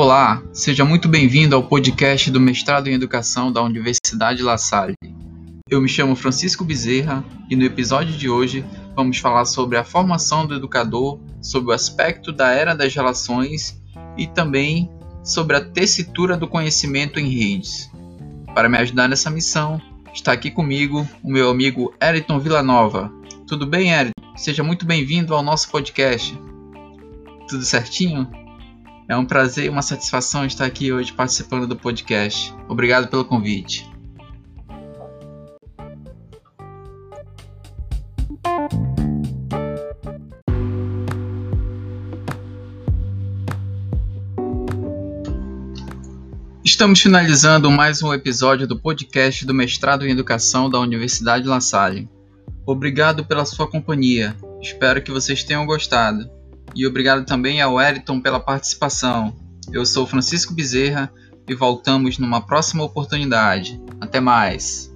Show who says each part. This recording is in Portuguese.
Speaker 1: Olá, seja muito bem-vindo ao podcast do Mestrado em Educação da Universidade La Salle. Eu me chamo Francisco Bezerra e no episódio de hoje vamos falar sobre a formação do educador, sobre o aspecto da era das relações e também sobre a tessitura do conhecimento em redes. Para me ajudar nessa missão, está aqui comigo o meu amigo Eriton Villanova. Tudo bem, Eriton? Seja muito bem-vindo ao nosso podcast. Tudo certinho? É um prazer e uma satisfação estar aqui hoje participando do podcast. Obrigado pelo convite. Estamos finalizando mais um episódio do podcast do Mestrado em Educação da Universidade La Salle. Obrigado pela sua companhia. Espero que vocês tenham gostado. E obrigado também ao Eriton pela participação. Eu sou Francisco Bezerra e voltamos numa próxima oportunidade. Até mais!